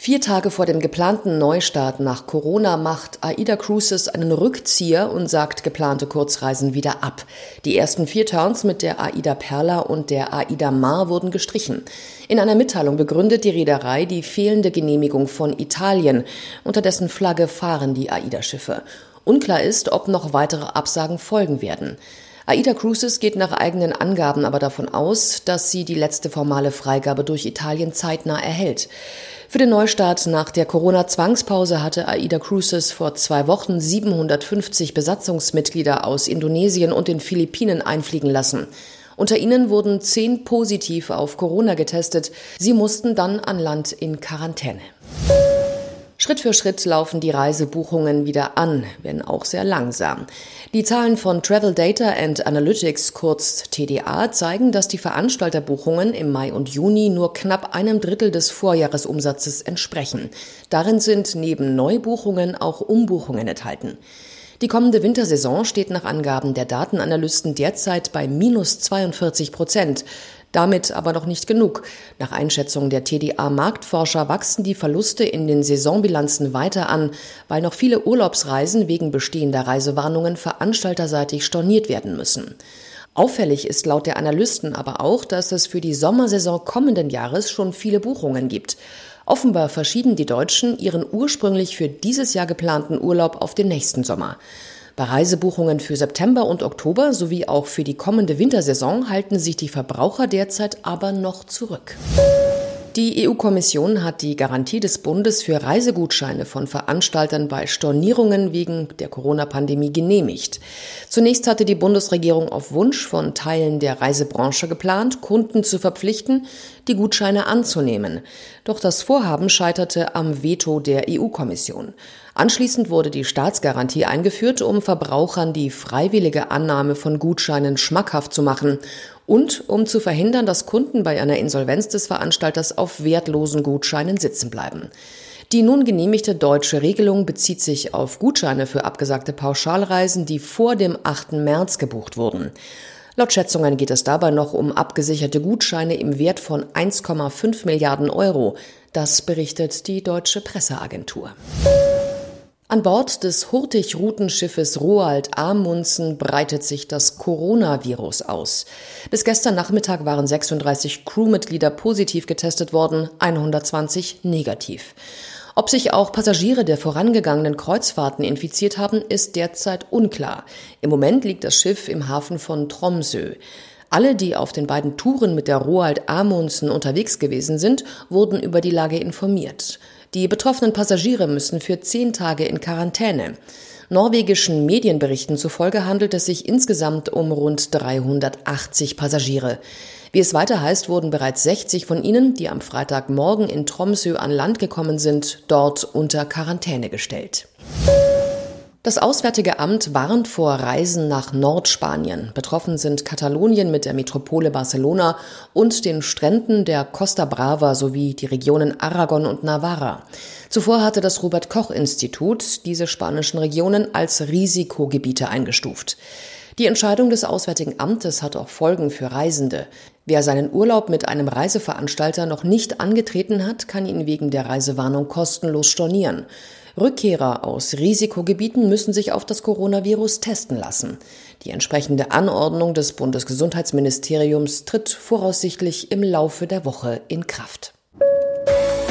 Vier Tage vor dem geplanten Neustart nach Corona macht AIDA Cruises einen Rückzieher und sagt geplante Kurzreisen wieder ab. Die ersten vier Turns mit der AIDA Perla und der AIDA Mar wurden gestrichen. In einer Mitteilung begründet die Reederei die fehlende Genehmigung von Italien. Unter dessen Flagge fahren die AIDA-Schiffe. Unklar ist, ob noch weitere Absagen folgen werden. AIDA Cruises geht nach eigenen Angaben aber davon aus, dass sie die letzte formale Freigabe durch Italien zeitnah erhält. Für den Neustart nach der Corona-Zwangspause hatte AIDA Cruises vor zwei Wochen 750 Besatzungsmitglieder aus Indonesien und den Philippinen einfliegen lassen. Unter ihnen wurden zehn positiv auf Corona getestet. Sie mussten dann an Land in Quarantäne. Schritt für Schritt laufen die Reisebuchungen wieder an, wenn auch sehr langsam. Die Zahlen von Travel Data and Analytics, kurz TDA, zeigen, dass die Veranstalterbuchungen im Mai und Juni nur knapp einem Drittel des Vorjahresumsatzes entsprechen. Darin sind neben Neubuchungen auch Umbuchungen enthalten. Die kommende Wintersaison steht nach Angaben der Datenanalysten derzeit bei minus 42 Prozent. Damit aber noch nicht genug. Nach Einschätzung der TDA-Marktforscher wachsen die Verluste in den Saisonbilanzen weiter an, weil noch viele Urlaubsreisen wegen bestehender Reisewarnungen veranstalterseitig storniert werden müssen. Auffällig ist laut der Analysten aber auch, dass es für die Sommersaison kommenden Jahres schon viele Buchungen gibt. Offenbar verschieben die Deutschen ihren ursprünglich für dieses Jahr geplanten Urlaub auf den nächsten Sommer. Bei Reisebuchungen für September und Oktober sowie auch für die kommende Wintersaison halten sich die Verbraucher derzeit aber noch zurück. Die EU-Kommission hat die Garantie des Bundes für Reisegutscheine von Veranstaltern bei Stornierungen wegen der Corona-Pandemie genehmigt. Zunächst hatte die Bundesregierung auf Wunsch von Teilen der Reisebranche geplant, Kunden zu verpflichten, die Gutscheine anzunehmen. Doch das Vorhaben scheiterte am Veto der EU-Kommission. Anschließend wurde die Staatsgarantie eingeführt, um Verbrauchern die freiwillige Annahme von Gutscheinen schmackhaft zu machen und um zu verhindern, dass Kunden bei einer Insolvenz des Veranstalters auf wertlosen Gutscheinen sitzen bleiben. Die nun genehmigte deutsche Regelung bezieht sich auf Gutscheine für abgesagte Pauschalreisen, die vor dem 8. März gebucht wurden. Laut Schätzungen geht es dabei noch um abgesicherte Gutscheine im Wert von 1,5 Milliarden Euro. Das berichtet die deutsche Presseagentur. An Bord des Hurtig-Routenschiffes Roald Amundsen breitet sich das Coronavirus aus. Bis gestern Nachmittag waren 36 Crewmitglieder positiv getestet worden, 120 negativ. Ob sich auch Passagiere der vorangegangenen Kreuzfahrten infiziert haben, ist derzeit unklar. Im Moment liegt das Schiff im Hafen von Tromsø. Alle, die auf den beiden Touren mit der Roald Amundsen unterwegs gewesen sind, wurden über die Lage informiert. Die betroffenen Passagiere müssen für zehn Tage in Quarantäne. Norwegischen Medienberichten zufolge handelt es sich insgesamt um rund 380 Passagiere. Wie es weiter heißt, wurden bereits 60 von ihnen, die am Freitagmorgen in Tromsø an Land gekommen sind, dort unter Quarantäne gestellt. Das Auswärtige Amt warnt vor Reisen nach Nordspanien. Betroffen sind Katalonien mit der Metropole Barcelona und den Stränden der Costa Brava sowie die Regionen Aragon und Navarra. Zuvor hatte das Robert Koch Institut diese spanischen Regionen als Risikogebiete eingestuft. Die Entscheidung des Auswärtigen Amtes hat auch Folgen für Reisende. Wer seinen Urlaub mit einem Reiseveranstalter noch nicht angetreten hat, kann ihn wegen der Reisewarnung kostenlos stornieren. Rückkehrer aus Risikogebieten müssen sich auf das Coronavirus testen lassen. Die entsprechende Anordnung des Bundesgesundheitsministeriums tritt voraussichtlich im Laufe der Woche in Kraft.